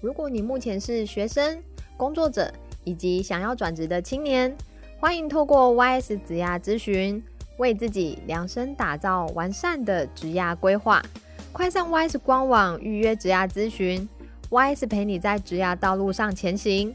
如果你目前是学生、工作者以及想要转职的青年，欢迎透过 YS 职涯咨询，为自己量身打造完善的职涯规划。快上 YS 官网预约职涯咨询，YS 陪你在职涯道路上前行。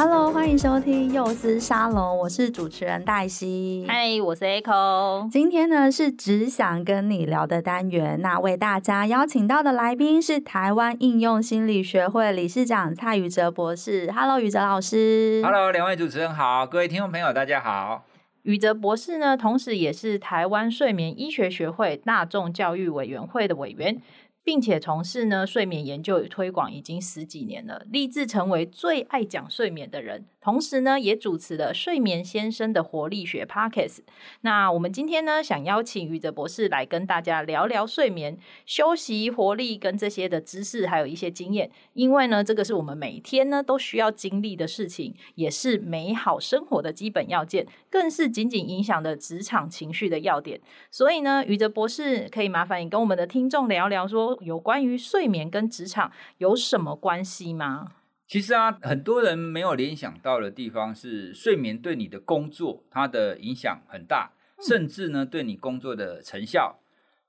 Hello，欢迎收听幼师沙龙，我是主持人黛西。嗨，我是 Echo。今天呢是只想跟你聊的单元，那为大家邀请到的来宾是台湾应用心理学会理事长蔡宇哲博士。Hello，宇哲老师。Hello，两位主持人好，各位听众朋友大家好。宇哲博士呢，同时也是台湾睡眠医学学会大众教育委员会的委员。并且从事呢睡眠研究与推广已经十几年了，立志成为最爱讲睡眠的人。同时呢，也主持了《睡眠先生的活力学》Podcast。那我们今天呢，想邀请宇哲博士来跟大家聊聊睡眠、休息、活力跟这些的知识，还有一些经验。因为呢，这个是我们每天呢都需要经历的事情，也是美好生活的基本要件，更是紧紧影响的职场情绪的要点。所以呢，宇哲博士可以麻烦你跟我们的听众聊聊，说有关于睡眠跟职场有什么关系吗？其实啊，很多人没有联想到的地方是，睡眠对你的工作它的影响很大，甚至呢，对你工作的成效。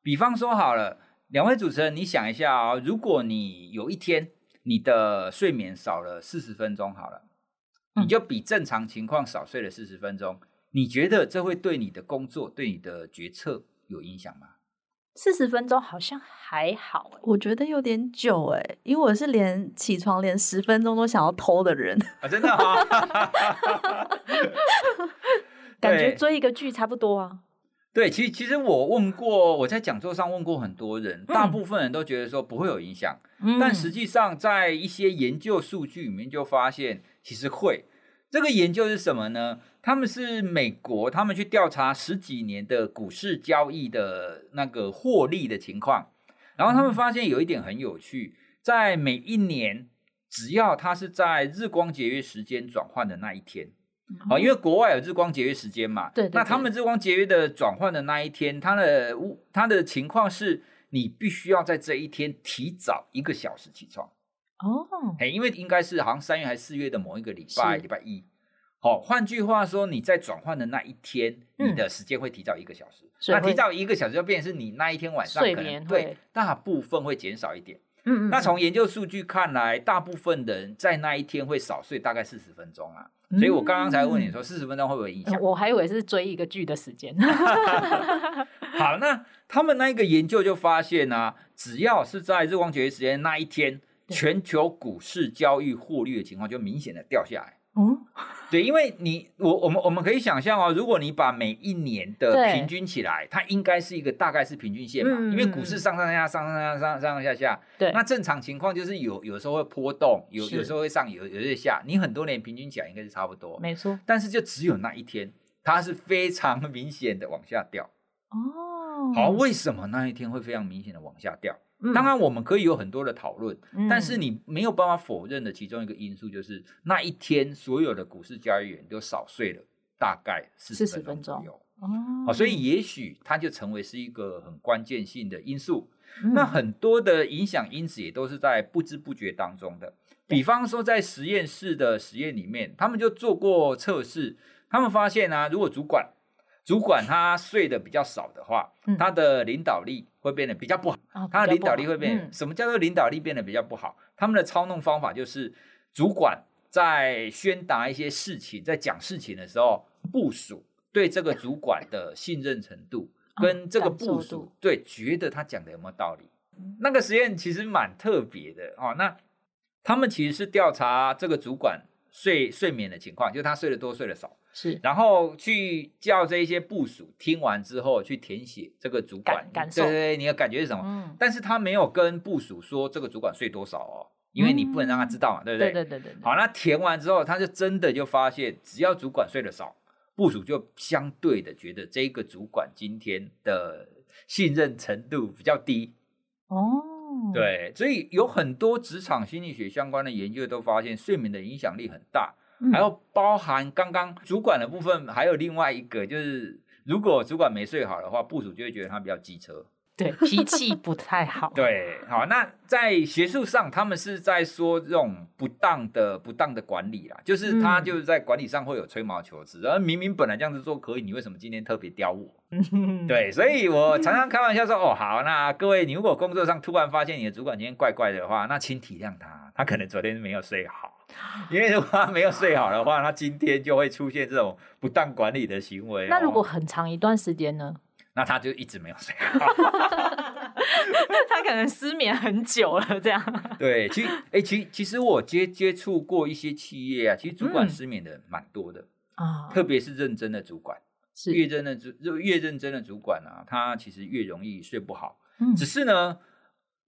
比方说好了，两位主持人，你想一下啊，如果你有一天你的睡眠少了四十分钟，好了，你就比正常情况少睡了四十分钟，你觉得这会对你的工作、对你的决策有影响吗？四十分钟好像还好，我觉得有点久哎，因为我是连起床连十分钟都想要偷的人啊，真的哈，感觉追一个剧差不多啊。对，其实其实我问过，我在讲座上问过很多人，大部分人都觉得说不会有影响，嗯，但实际上在一些研究数据里面就发现其实会。这个研究是什么呢？他们是美国，他们去调查十几年的股市交易的那个获利的情况，然后他们发现有一点很有趣，在每一年，只要它是在日光节约时间转换的那一天，啊，因为国外有日光节约时间嘛，对，那他们日光节约的转换的那一天，它的它的情况是，你必须要在这一天提早一个小时起床。哦，哎，因为应该是好像三月还是四月的某一个礼拜，礼拜一。好，换句话说，你在转换的那一天，嗯、你的时间会提早一个小时。那提早一个小时，就变成是你那一天晚上可能对大部分会减少一点。嗯嗯。那从研究数据看来，大部分的人在那一天会少睡大概四十分钟啊。所以我刚刚才问你说，四十分钟会不会影响？我还以为是追一个剧的时间。好，那他们那一个研究就发现呢、啊，只要是在日光节约时间那一天。全球股市交易获利的情况就明显的掉下来。嗯，对，因为你我我们我们可以想象哦，如果你把每一年的平均起来，它应该是一个大概是平均线嘛，嗯、因为股市上上下上上下上上上下下。对，那正常情况就是有有时候会波动，有有时候会上，有有时候下。你很多年平均起来应该是差不多，没错。但是就只有那一天，它是非常明显的往下掉。哦，好，为什么那一天会非常明显的往下掉？当然，我们可以有很多的讨论，嗯，但是你没有办法否认的其中一个因素就是那一天所有的股市交易员都少睡了大概四十分钟左右。哦，所以也许它就成为是一个很关键性的因素。嗯，那很多的影响因子也都是在不知不觉当中的，比方说在实验室的实验里面，他们就做过测试，他们发现啊，如果主管主管他睡得比较少的话，嗯、他的领导力会变得比较不好。哦、他的领导力会变，嗯、什么叫做领导力变得比较不好？他们的操弄方法就是，主管在宣达一些事情，在讲事情的时候，部署对这个主管的信任程度跟这个部属、嗯、对觉得他讲的有没有道理？那个实验其实蛮特别的哦。那他们其实是调查这个主管睡睡眠的情况，就他睡得多睡得少，是，然后去叫这一些部署听完之后去填写这个主管感，感受，对对对，你的感觉是什么？嗯，但是他没有跟部署说这个主管睡多少哦，因为你不能让他知道嘛，嗯、对不对？对对对对，好，那填完之后，他就真的就发现，只要主管睡得少，部署就相对的觉得这个主管今天的信任程度比较低。哦，对，所以有很多职场心理学相关的研究都发现睡眠的影响力很大，嗯、还有包含刚刚主管的部分，还有另外一个就是，如果主管没睡好的话，部署就会觉得他比较机车。对，脾气不太好。对，好，那在学术上，他们是在说这种不当的、不当的管理啦，就是他就是在管理上会有吹毛求疵，而、嗯、明明本来这样子做可以，你为什么今天特别刁我？对，所以我常常开玩笑说，哦，好，那各位，你如果工作上突然发现你的主管今天怪怪的话，那请体谅他，他可能昨天没有睡好，因为如果他没有睡好的话，他今天就会出现这种不当管理的行为。那如果很长一段时间呢？那他就一直没有睡好，他可能失眠很久了，这样。对，其实，哎，其其实我接接触过一些企业啊，其实主管失眠的蛮多的啊，嗯、特别是认真的主管，是越认的主越认真的主管啊，他其实越容易睡不好。嗯，只是呢，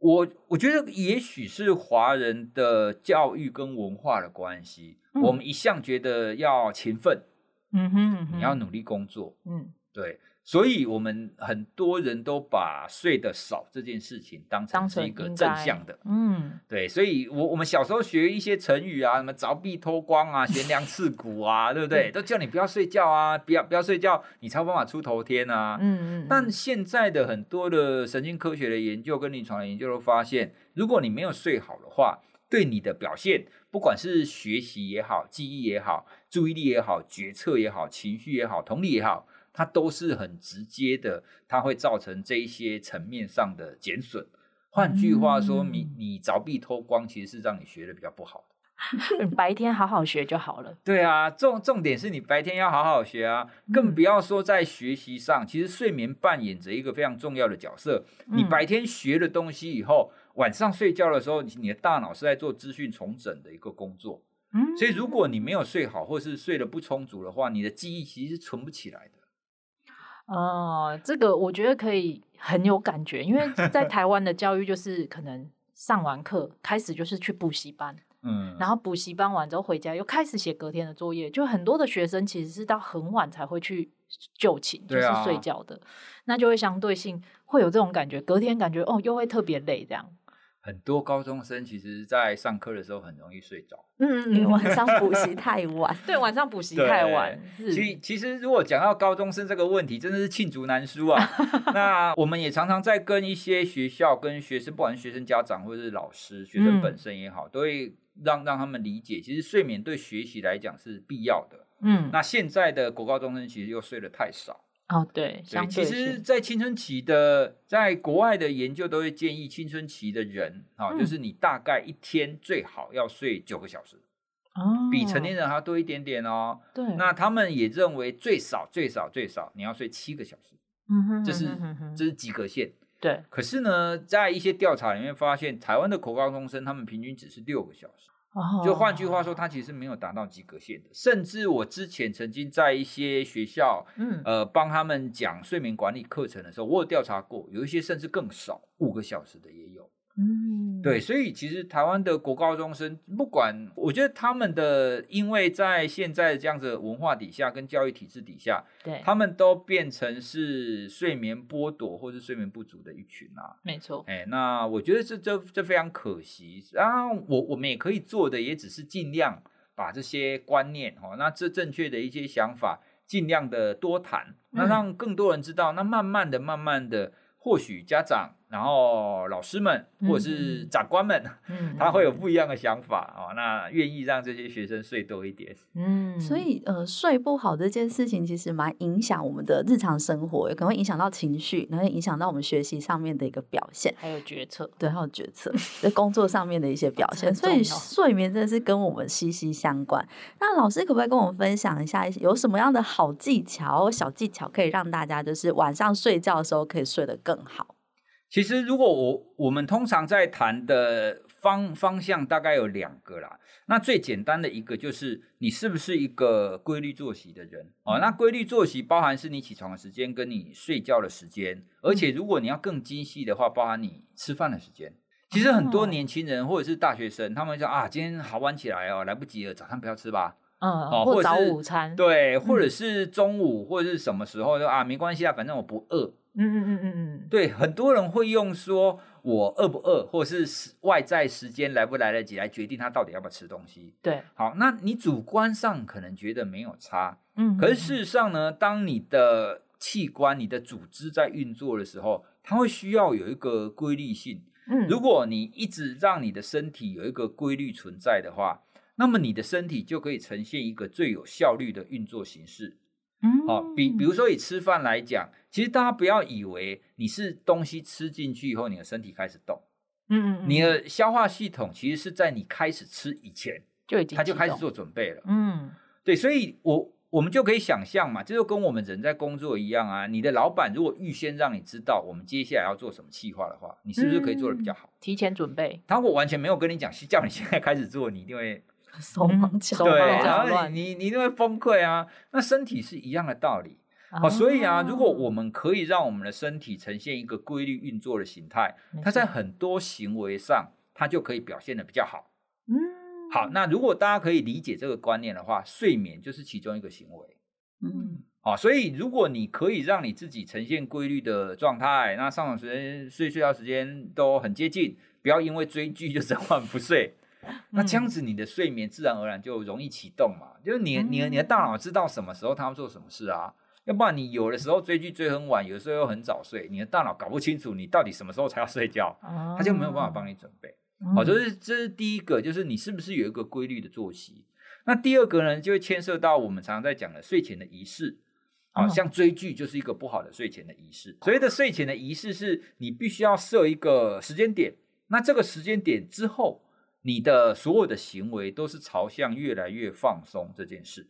我我觉得也许是华人的教育跟文化的关系，嗯、我们一向觉得要勤奋，嗯哼，嗯哼，你要努力工作，嗯，对。所以，我们很多人都把睡得少这件事情当成是一个正向的，嗯，对。所以我我们小时候学一些成语啊，什么凿壁偷光啊，悬梁刺股啊，对不对？都叫你不要睡觉啊，不要不要睡觉，你才有办法出头天啊。嗯嗯。但现在的很多的神经科学的研究跟临床的研究都发现，如果你没有睡好的话，对你的表现，不管是学习也好，记忆也好，注意力也好，决策也好，情绪也好，同理也好。它都是很直接的，它会造成这一些层面上的减损。换句话说，你你凿壁偷光，其实是让你学的比较不好的。白天好好学就好了。对啊，重重点是你白天要好好学啊，更不要说在学习上，其实睡眠扮演着一个非常重要的角色。你白天学了东西以后，晚上睡觉的时候，你的大脑是在做资讯重整的一个工作。嗯所以如果你没有睡好，或是睡得不充足的话，你的记忆其实是存不起来的。哦，这个我觉得可以很有感觉，因为在 台湾的教育就是可能上完课开始就是去补习班，嗯，然后补习班完之后回家又开始写隔天的作业，就很多的学生其实是到很晚才会去就寝，就是睡觉的，啊、那就会相对性会有这种感觉，隔天感觉哦又会特别累这样。很多高中生其实，在上课的时候很容易睡着。嗯，晚上补习太晚。对，晚上补习太晚。是其其实，如果讲到高中生这个问题，真的是罄竹难书啊。那我们也常常在跟一些学校、跟学生，不管是学生家长或者是老师、学生本身也好，嗯、都会让让他们理解，其实睡眠对学习来讲是必要的。嗯，那现在的国高中生其实又睡得太少。哦，对，对，其实，在青春期的，在国外的研究都会建议青春期的人，啊、嗯，就是你大概一天最好要睡九个小时，哦，比成年人还要多一点点哦。对，那他们也认为最少最少最少你要睡七个小时，嗯哼，这是这是及格线。对，可是呢，在一些调查里面发现，台湾的国高中生他们平均只是六个小时。就换句话说，他其实没有达到及格线的。甚至我之前曾经在一些学校，嗯，呃，帮他们讲睡眠管理课程的时候，我有调查过，有一些甚至更少，五个小时的也有。嗯，对，所以其实台湾的国高中生，不管我觉得他们的，因为在现在这样子的文化底下跟教育体制底下，对，他们都变成是睡眠剥夺或是睡眠不足的一群啊。没错，哎，那我觉得这这这非常可惜。然后我我们也可以做的，也只是尽量把这些观念哦，那这正确的一些想法，尽量的多谈，那让更多人知道。那慢慢的、慢慢的，或许家长。然后老师们或者是长官们，嗯，他会有不一样的想法哦。那愿意让这些学生睡多一点，嗯，所以呃，睡不好这件事情其实蛮影响我们的日常生活，也可能会影响到情绪，然后影响到我们学习上面的一个表现，还有决策，对，还有决策 在工作上面的一些表现。所以睡眠真的是跟我们息息相关。那老师可不可以跟我们分享一下，有什么样的好技巧、小技巧，可以让大家就是晚上睡觉的时候可以睡得更好？其实，如果我我们通常在谈的方方向大概有两个啦。那最简单的一个就是你是不是一个规律作息的人哦？那规律作息包含是你起床的时间跟你睡觉的时间，而且如果你要更精细的话，包含你吃饭的时间。其实很多年轻人或者是大学生，他们说啊，今天好晚起来哦，来不及了，早上不要吃吧。嗯，哦，或早午餐。对，或者是中午或者是什么时候说啊，没关系啊，反正我不饿。嗯嗯嗯嗯嗯，对，很多人会用说我饿不饿，或者是外在时间来不来得及来决定他到底要不要吃东西。对，好，那你主观上可能觉得没有差，嗯，可是事实上呢，当你的器官、你的组织在运作的时候，它会需要有一个规律性。嗯，如果你一直让你的身体有一个规律存在的话，那么你的身体就可以呈现一个最有效率的运作形式。嗯，好，比比如说以吃饭来讲，其实大家不要以为你是东西吃进去以后，你的身体开始动，嗯嗯，你的消化系统其实是在你开始吃以前就已经，它就开始做准备了，嗯，对，所以我我们就可以想象嘛，这就跟我们人在工作一样啊，你的老板如果预先让你知道我们接下来要做什么计划的话，你是不是可以做的比较好？嗯，提前准备，他如果完全没有跟你讲，叫你现在开始做，你一定会。手忙脚乱，对，然后你你你就会崩溃啊。那身体是一样的道理啊，所以啊，如果我们可以让我们的身体呈现一个规律运作的形态，它在很多行为上，它就可以表现的比较好。嗯，好，那如果大家可以理解这个观念的话，睡眠就是其中一个行为。嗯，好，所以如果你可以让你自己呈现规律的状态，那上床时间、睡睡觉时间都很接近，不要因为追剧就整晚不睡。那这样子，你的睡眠自然而然就容易启动嘛。就是你、你、你的大脑知道什么时候他要做什么事啊。要不然你有的时候追剧追很晚，有的时候又很早睡，你的大脑搞不清楚你到底什么时候才要睡觉，他就没有办法帮你准备。好，这是这是第一个，就是你是不是有一个规律的作息。那第二个呢，就会牵涉到我们常常在讲的睡前的仪式。好像追剧就是一个不好的睡前的仪式。所谓的睡前的仪式，是你必须要设一个时间点，那这个时间点之后。你的所有的行为都是朝向越来越放松这件事。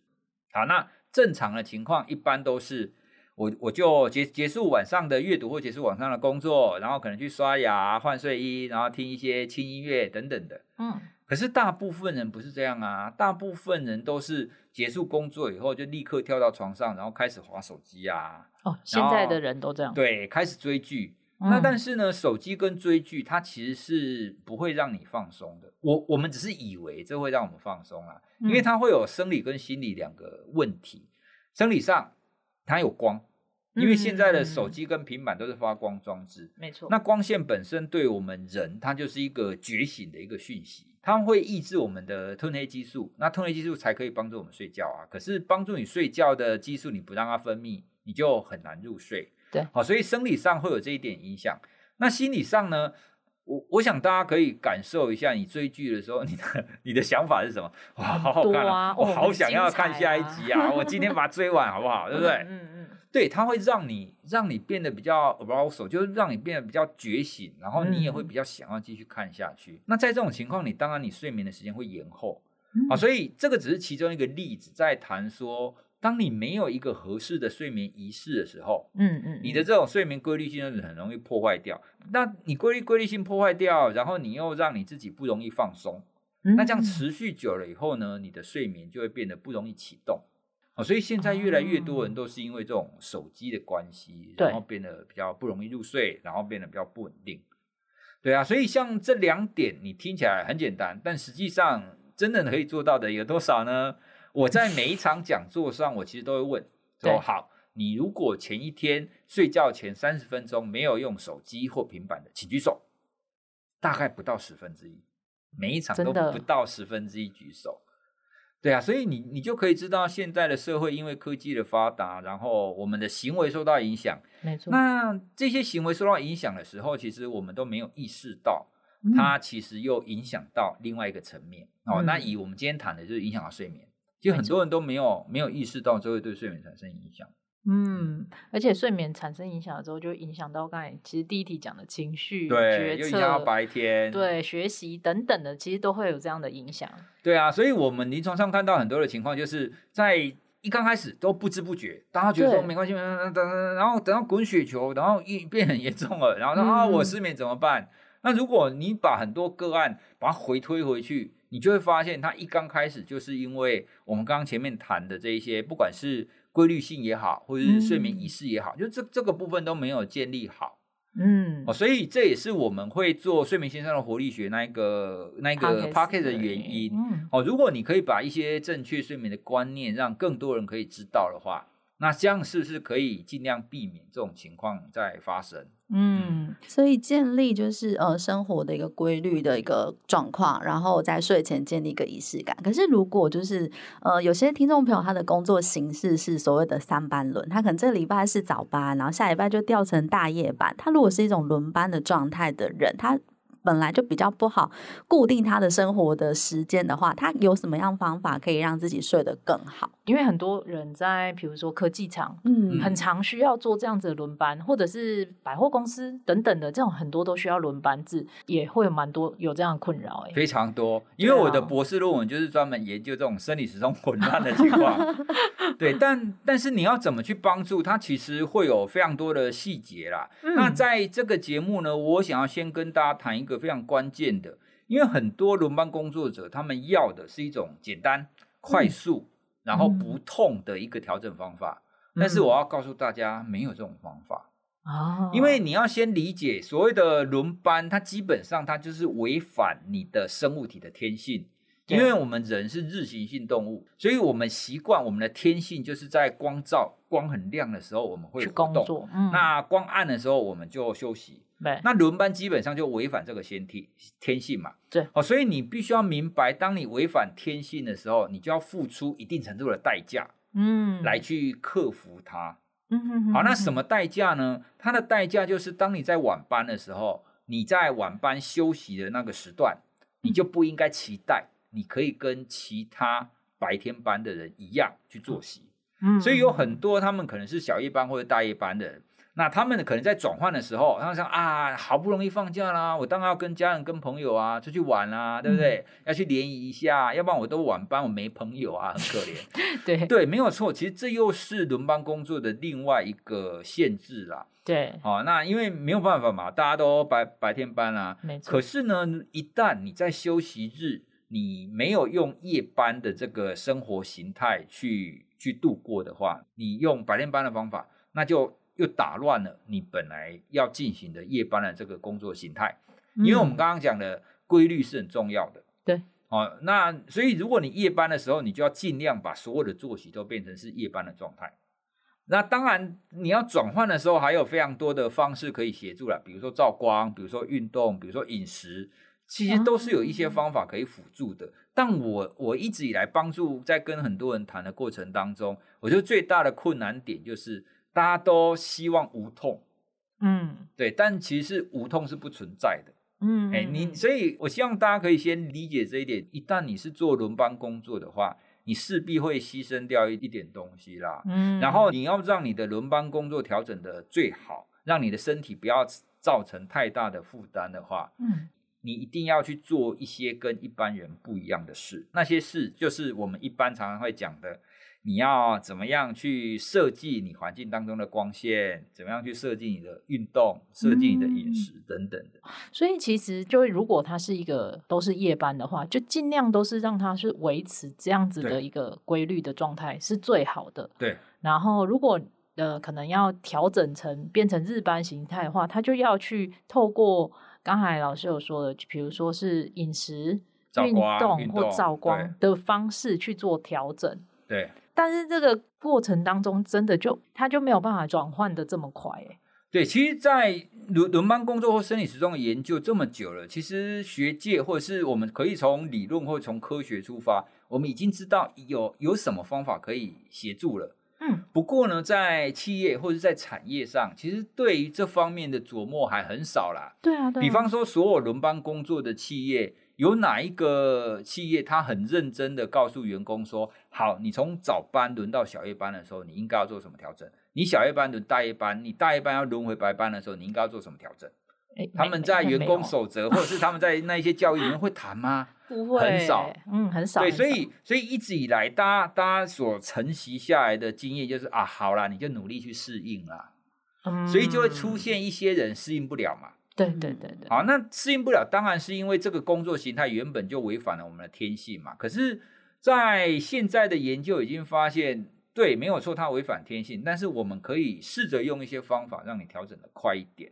好，那正常的情况一般都是我我就结结束晚上的阅读或结束晚上的工作，然后可能去刷牙、换睡衣，然后听一些轻音乐等等的。嗯，可是大部分人不是这样啊，大部分人都是结束工作以后就立刻跳到床上，然后开始划手机啊。哦，现在的人都这样。对，开始追剧。那但是呢，手机跟追剧，它其实是不会让你放松的。我我们只是以为这会让我们放松啊，因为它会有生理跟心理两个问题。生理上，它有光，因为现在的手机跟平板都是发光装置，没错。那光线本身对我们人，它就是一个觉醒的一个讯息，它会抑制我们的褪黑激素，那褪黑激素才可以帮助我们睡觉啊。可是帮助你睡觉的激素，你不让它分泌，你就很难入睡。对，好，所以生理上会有这一点影响。那心理上呢？我我想大家可以感受一下，你追剧的时候，你的你的想法是什么？哇，好好看啊！我好想要看下一集啊！我今天把它追完，好不好？对不对？嗯嗯。对，它会让你让你变得比较 arousal，就是让你变得比较觉醒，然后你也会比较想要继续看下去。那在这种情况，你当然你睡眠的时间会延后。好，所以这个只是其中一个例子，在谈说。当你没有一个合适的睡眠仪式的时候，嗯嗯，你的这种睡眠规律性是很容易破坏掉。那你规律规律性破坏掉，然后你又让你自己不容易放松，那这样持续久了以后呢，你的睡眠就会变得不容易启动。哦，所以现在越来越多人都是因为这种手机的关系，然后变得比较不容易入睡，然后变得比较不稳定。对啊，所以像这两点，你听起来很简单，但实际上真的可以做到的有多少呢？我在每一场讲座上，我其实都会问说：好，你如果前一天睡觉前三十分钟没有用手机或平板的，请举手。大概不到十分之一，每一场都不到十分之一举手。对啊，所以你你就可以知道现在的社会因为科技的发达，然后我们的行为受到影响。没错。那这些行为受到影响的时候，其实我们都没有意识到，它其实又影响到另外一个层面。嗯、哦，那以我们今天谈的就是影响到睡眠，就很多人都没有没有意识到，就会对睡眠产生影响。嗯，而且睡眠产生影响了之后，就会影响到刚才其实第一题讲的情绪、对，决策、又影响到白天，对，学习等等的，其实都会有这样的影响。对啊，所以我们临床上看到很多的情况，就是在一刚开始都不知不觉，大家觉得说没关系，等等，然后等到滚雪球，然后一变很严重了，然后说、嗯、啊，我失眠怎么办？那如果你把很多个案把它回推回去，你就会发现，它一刚开始就是因为我们刚刚前面谈的这一些，不管是规律性也好，或者是睡眠仪式也好，嗯、就这这个部分都没有建立好。嗯，哦，所以这也是我们会做睡眠先生的活力学那一个那一个 p o c k e t 的原因。嗯，哦，如果你可以把一些正确睡眠的观念让更多人可以知道的话。那这样是不是可以尽量避免这种情况再发生？嗯，所以建立就是呃生活的一个规律的一个状况，然后在睡前建立一个仪式感。可是如果就是呃有些听众朋友他的工作形式是所谓的三班轮，他可能这个礼拜是早班，然后下礼拜就调成大夜班。他如果是一种轮班的状态的人，他本来就比较不好固定他的生活的时间的话，他有什么样方法可以让自己睡得更好？因为很多人在比如说科技厂，嗯，很常需要做这样子的轮班，或者是百货公司等等的这种很多都需要轮班制，也会有蛮多有这样的困扰哎，非常多。因为我的博士论文就是专门研究这种生理时钟混乱的情况。对，但但是你要怎么去帮助他，其实会有非常多的细节啦。嗯、那在这个节目呢，我想要先跟大家谈一个非常关键的，因为很多轮班工作者他们要的是一种简单、快速，嗯、然后不痛的一个调整方法。嗯、但是我要告诉大家，没有这种方法哦，因为你要先理解所谓的轮班，它基本上它就是违反你的生物体的天性。因为我们人是日行性动物，所以我们习惯我们的天性就是在光照、光很亮的时候我们会活动，嗯、那光暗的时候我们就休息。对那轮班基本上就违反这个先天天性嘛。对，哦，所以你必须要明白，当你违反天性的时候，你就要付出一定程度的代价，嗯，来去克服它。嗯哼哼哼。好，那什么代价呢？它的代价就是，当你在晚班的时候，你在晚班休息的那个时段，你就不应该期待。你可以跟其他白天班的人一样去作息，嗯，所以有很多他们可能是小夜班或者大夜班的人，那他们可能在转换的时候，他们想啊，好不容易放假啦，我当然要跟家人、跟朋友啊出去玩啊，对不对？嗯、要去联谊一下，要不然我都晚班，我没朋友啊，很可怜。对对，没有错，其实这又是轮班工作的另外一个限制啦。对，好、哦，那因为没有办法嘛，大家都白白天班啊，没错。可是呢，一旦你在休息日，你没有用夜班的这个生活形态去去度过的话，你用白天班的方法，那就又打乱了你本来要进行的夜班的这个工作形态。嗯、因为我们刚刚讲的规律是很重要的，对，哦，那所以如果你夜班的时候，你就要尽量把所有的作息都变成是夜班的状态。那当然，你要转换的时候，还有非常多的方式可以协助了，比如说照光，比如说运动，比如说饮食。其实都是有一些方法可以辅助的，但我我一直以来帮助在跟很多人谈的过程当中，我觉得最大的困难点就是大家都希望无痛，嗯，对，但其实无痛是不存在的，嗯，哎，你所以，我希望大家可以先理解这一点。一旦你是做轮班工作的话，你势必会牺牲掉一一点东西啦，嗯，然后你要让你的轮班工作调整的最好，让你的身体不要造成太大的负担的话，嗯。你一定要去做一些跟一般人不一样的事，那些事就是我们一般常常会讲的，你要怎么样去设计你环境当中的光线，怎么样去设计你的运动，设计你的饮食等等的。嗯，所以其实就如果他是一个都是夜班的话，就尽量都是让他是维持这样子的一个规律的状态是最好的。对。然后如果呃可能要调整成变成日班形态的话，他就要去透过。刚才老师有说的，比如说是饮食、运动或照光的方式去做调整。对，但是这个过程当中，真的就它就没有办法转换的这么快，欸。对，其实，在轮轮班工作或生理时钟的研究这么久了，其实学界或者是我们可以从理论或从科学出发，我们已经知道有有什么方法可以协助了。嗯，不过呢，在企业或者在产业上，其实对于这方面的琢磨还很少啦。对啊，对啊。比方说，所有轮班工作的企业，有哪一个企业他很认真的告诉员工说：“好，你从早班轮到小夜班的时候，你应该要做什么调整？你小夜班轮大夜班，你大夜班要轮回白班的时候，你应该要做什么调整？”他们在员工守则，或者是他们在那一些教育里面会谈吗？不会，很少，嗯，很少。对，所以所以一直以来，大家大家所承袭下来的经验就是啊，好啦，你就努力去适应啦，嗯，所以就会出现一些人适应不了嘛。对对对对。好，那适应不了，当然是因为这个工作形态原本就违反了我们的天性嘛。可是，在现在的研究已经发现，对，没有错，它违反天性，但是我们可以试着用一些方法让你调整的快一点。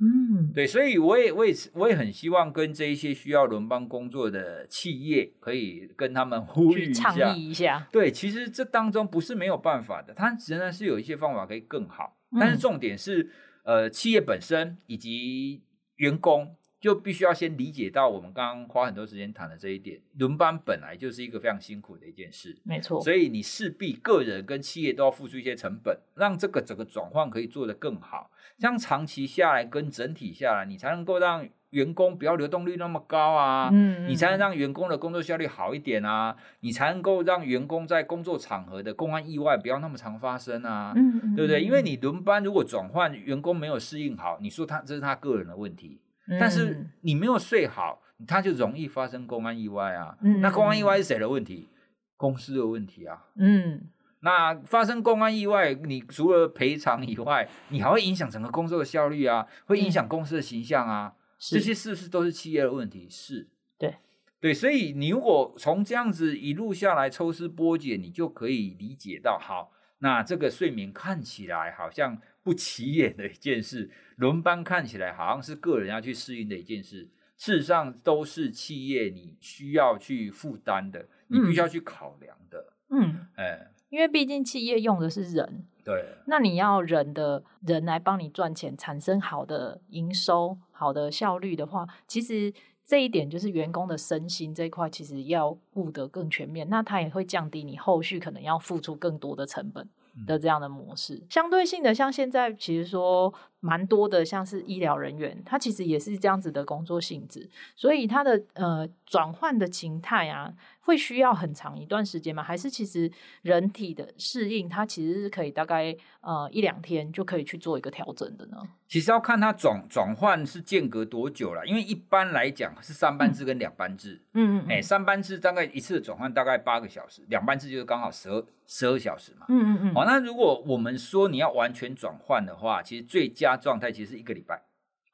嗯，对，所以我也我也我也很希望跟这一些需要轮班工作的企业，可以跟他们呼吁一下，倡议一下。对，其实这当中不是没有办法的，它仍然是有一些方法可以更好。但是重点是，嗯、呃，企业本身以及员工。就必须要先理解到，我们刚刚花很多时间谈的这一点，轮班本来就是一个非常辛苦的一件事，没错。所以你势必个人跟企业都要付出一些成本，让这个整个转换可以做得更好。这样长期下来跟整体下来，你才能够让员工不要流动率那么高啊，嗯，你才能让员工的工作效率好一点啊，你才能够让员工在工作场合的公安意外不要那么常发生啊，嗯，对不对？因为你轮班如果转换员工没有适应好，你说他这是他个人的问题。但是你没有睡好，他就容易发生公安意外啊。嗯，那公安意外是谁的问题？公司的问题啊。嗯，那发生公安意外，你除了赔偿以外，你还会影响整个工作的效率啊，会影响公司的形象啊。嗯，这些是不是都是企业的问题？是。对，对，所以你如果从这样子一路下来抽丝剥茧，你就可以理解到，好，那这个睡眠看起来好像不起眼的一件事。轮班看起来好像是个人要去适应的一件事，事实上都是企业你需要去负担的，你必须要去考量的。嗯，哎、欸，因为毕竟企业用的是人，对，那你要人的人来帮你赚钱，产生好的营收、好的效率的话，其实这一点就是员工的身心这一块，其实要顾得更全面，那它也会降低你后续可能要付出更多的成本的这样的模式。嗯、相对性的，像现在其实说。蛮多的，像是医疗人员，他其实也是这样子的工作性质，所以他的呃转换的形态啊，会需要很长一段时间吗？还是其实人体的适应，它其实是可以大概呃一两天就可以去做一个调整的呢？其实要看它转转换是间隔多久了，因为一般来讲是三班制跟两班制，嗯嗯，哎、欸，三班制大概一次的转换大概八个小时，两班制就是刚好十二十二小时嘛，嗯嗯嗯。好，那如果我们说你要完全转换的话，其实最佳状态其实是一个礼拜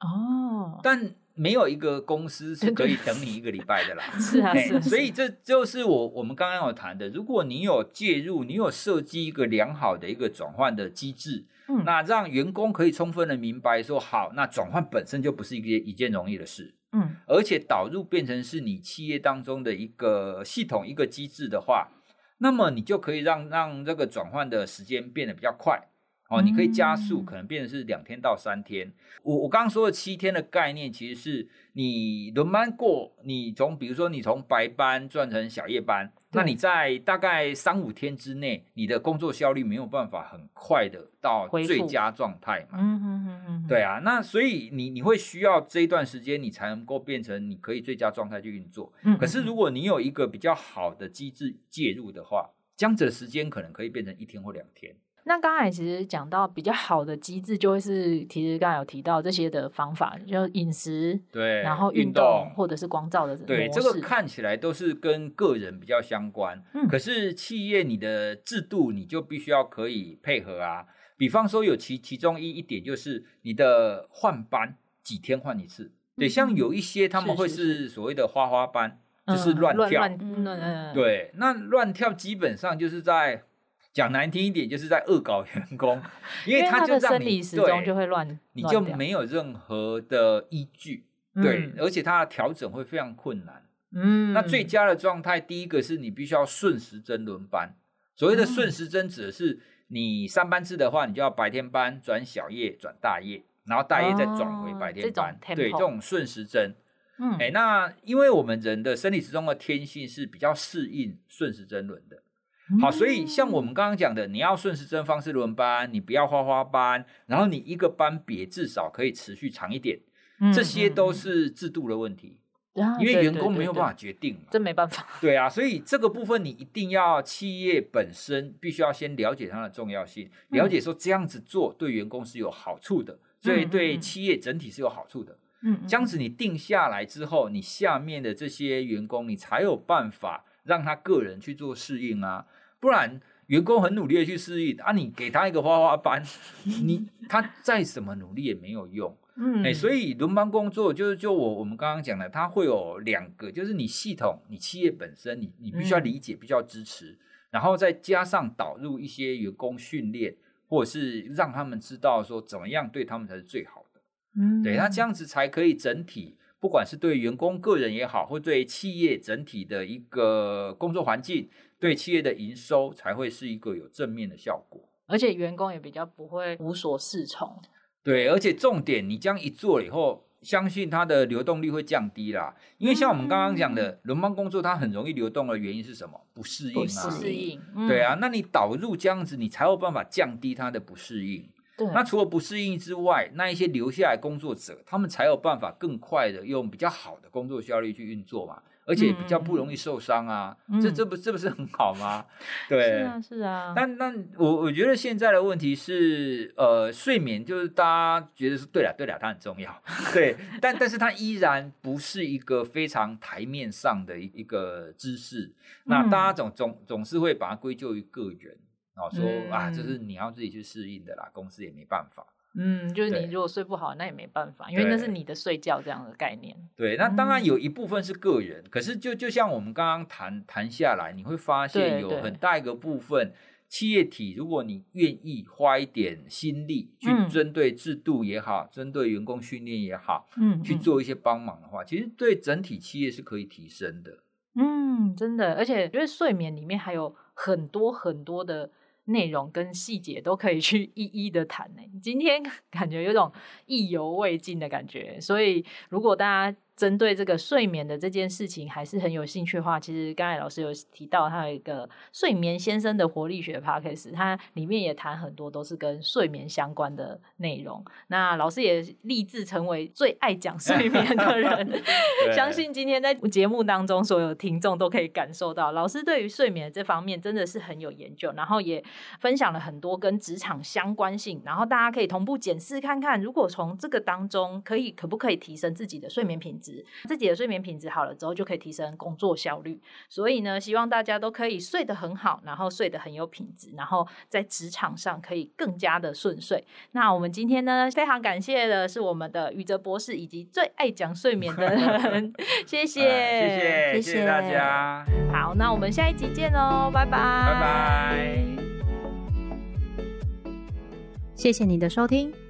哦，但没有一个公司是可以等你一个礼拜的啦。是啊，是啊。所以这就是我我们刚刚有谈的，如果你有介入，你有设计一个良好的一个转换的机制，嗯，那让员工可以充分的明白说，好，那转换本身就不是一件一件容易的事，嗯，而且导入变成是你企业当中的一个系统一个机制的话，那么你就可以让让这个转换的时间变得比较快。哦，你可以加速，可能变成是两天到三天。我我刚刚说的七天的概念，其实是你轮班过，你从比如说你从白班转成小夜班，那你在大概三五天之内，你的工作效率没有办法很快的到最佳状态嘛？嗯嗯嗯嗯，对啊，那所以你你会需要这一段时间，你才能够变成你可以最佳状态去运作。嗯，可是如果你有一个比较好的机制介入的话，这样子的时间可能可以变成一天或两天。那刚才其实讲到比较好的机制，就会是其实刚才有提到这些的方法，就饮食对，然后运动，或者是光照的对，这个看起来都是跟个人比较相关。嗯，可是企业你的制度你就必须要可以配合啊。比方说有其其中一一点就是你的换班几天换一次，嗯，对，像有一些他们会是所谓的花花班，是是是就是乱跳，嗯嗯，对，那乱跳基本上就是在。讲难听一点，就是在恶搞员工，因为他就让你生理时钟就会乱，你就没有任何的依据，嗯、对，而且它的调整会非常困难。嗯，那最佳的状态，第一个是你必须要顺时针轮班。所谓的顺时针，指的是你上班制的话，你就要白天班转小夜转大夜，然后大夜再转回白天班，哦、对，这种顺时针。嗯，哎，那因为我们人的生理时钟的天性是比较适应顺时针轮的。好，所以像我们刚刚讲的，你要顺时针方式轮班，你不要花花班，然后你一个班别至少可以持续长一点，嗯、这些都是制度的问题，嗯、因为员工没有办法决定嘛，真没办法。对啊，所以这个部分你一定要企业本身必须要先了解它的重要性，了解说这样子做对员工是有好处的，所以对企业整体是有好处的。嗯，这样子你定下来之后，你下面的这些员工，你才有办法让他个人去做适应啊。不然，员工很努力的去适应啊，你给他一个花花班，你他再怎么努力也没有用。嗯，哎，所以轮班工作就是就我我们刚刚讲的，它会有两个，就是你系统，你企业本身，你你必须要理解，必须要支持，然后再加上导入一些员工训练，或者是让他们知道说怎么样对他们才是最好的。嗯，对，那这样子才可以整体，不管是对员工个人也好，或对企业整体的一个工作环境。对企业的营收才会是一个有正面的效果，而且员工也比较不会无所适从。对，而且重点，你这样一做了以后，相信它的流动率会降低啦。因为像我们刚刚讲的，嗯、轮班工作它很容易流动的原因是什么？不适应啊，不适应。嗯、对啊，那你导入这样子，你才有办法降低它的不适应。对，那除了不适应之外，那一些留下来工作者，他们才有办法更快的用比较好的工作效率去运作嘛。而且比较不容易受伤啊，嗯、这这不这不是很好吗？对，是啊是啊。但那我我觉得现在的问题是，呃，睡眠就是大家觉得是对了对了，它很重要，对，但但是它依然不是一个非常台面上的一一个知识。那大家总总总是会把它归咎于个人，然后说、嗯、啊，这是你要自己去适应的啦，公司也没办法。嗯，就是你如果睡不好，那也没办法，因为那是你的睡觉这样的概念。对，那当然有一部分是个人，嗯、可是就就像我们刚刚谈谈下来，你会发现有很大一个部分企业体，如果你愿意花一点心力去针对制度也好，针、嗯、对员工训练也好，嗯，去做一些帮忙的话，其实对整体企业是可以提升的。嗯，真的，而且因为睡眠里面还有很多很多的。内容跟细节都可以去一一的谈呢。今天感觉有种意犹未尽的感觉，所以如果大家，针对这个睡眠的这件事情，还是很有兴趣的话，其实刚才老师有提到，他有一个睡眠先生的活力学 Podcast，他里面也谈很多都是跟睡眠相关的内容。那老师也立志成为最爱讲睡眠的人，相信今天在节目当中，所有听众都可以感受到，老师对于睡眠这方面真的是很有研究，然后也分享了很多跟职场相关性，然后大家可以同步检视看看，如果从这个当中可以可不可以提升自己的睡眠品质。自己的睡眠品质好了之后，就可以提升工作效率。所以呢，希望大家都可以睡得很好，然后睡得很有品质，然后在职场上可以更加的顺遂。那我们今天呢，非常感谢的是我们的宇哲博士以及最爱讲睡眠的人，谢谢，谢谢，谢谢大家。好，那我们下一集见喽，拜拜，拜拜。谢谢你的收听。